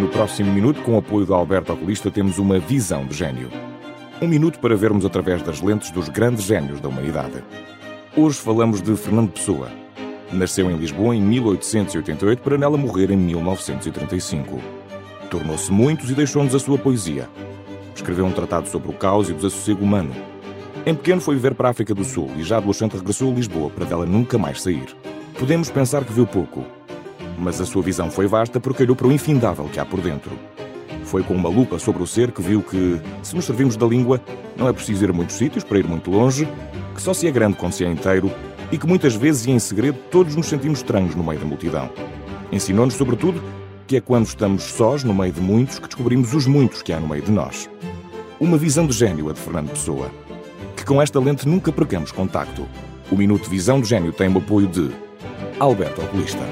no próximo minuto, com o apoio do Alberto Oculista, temos uma visão de gênio. Um minuto para vermos através das lentes dos grandes gênios da humanidade. Hoje falamos de Fernando Pessoa. Nasceu em Lisboa em 1888 para nela morrer em 1935. Tornou-se muitos e deixou-nos a sua poesia. Escreveu um tratado sobre o caos e o desassossego humano. Em pequeno foi viver para a África do Sul e já adolescente regressou a Lisboa para dela nunca mais sair. Podemos pensar que viu pouco, mas a sua visão foi vasta porque olhou para o infindável que há por dentro. Foi com uma lupa sobre o ser que viu que, se nos servimos da língua, não é preciso ir a muitos sítios para ir muito longe, que só se é grande quando se é inteiro e que muitas vezes e em segredo todos nos sentimos estranhos no meio da multidão. Ensinou-nos, sobretudo, que é quando estamos sós no meio de muitos que descobrimos os muitos que há no meio de nós. Uma visão de gênio a de Fernando Pessoa. Que com esta lente nunca percamos contacto. O Minuto Visão de Gênio tem o apoio de Alberto Oculista.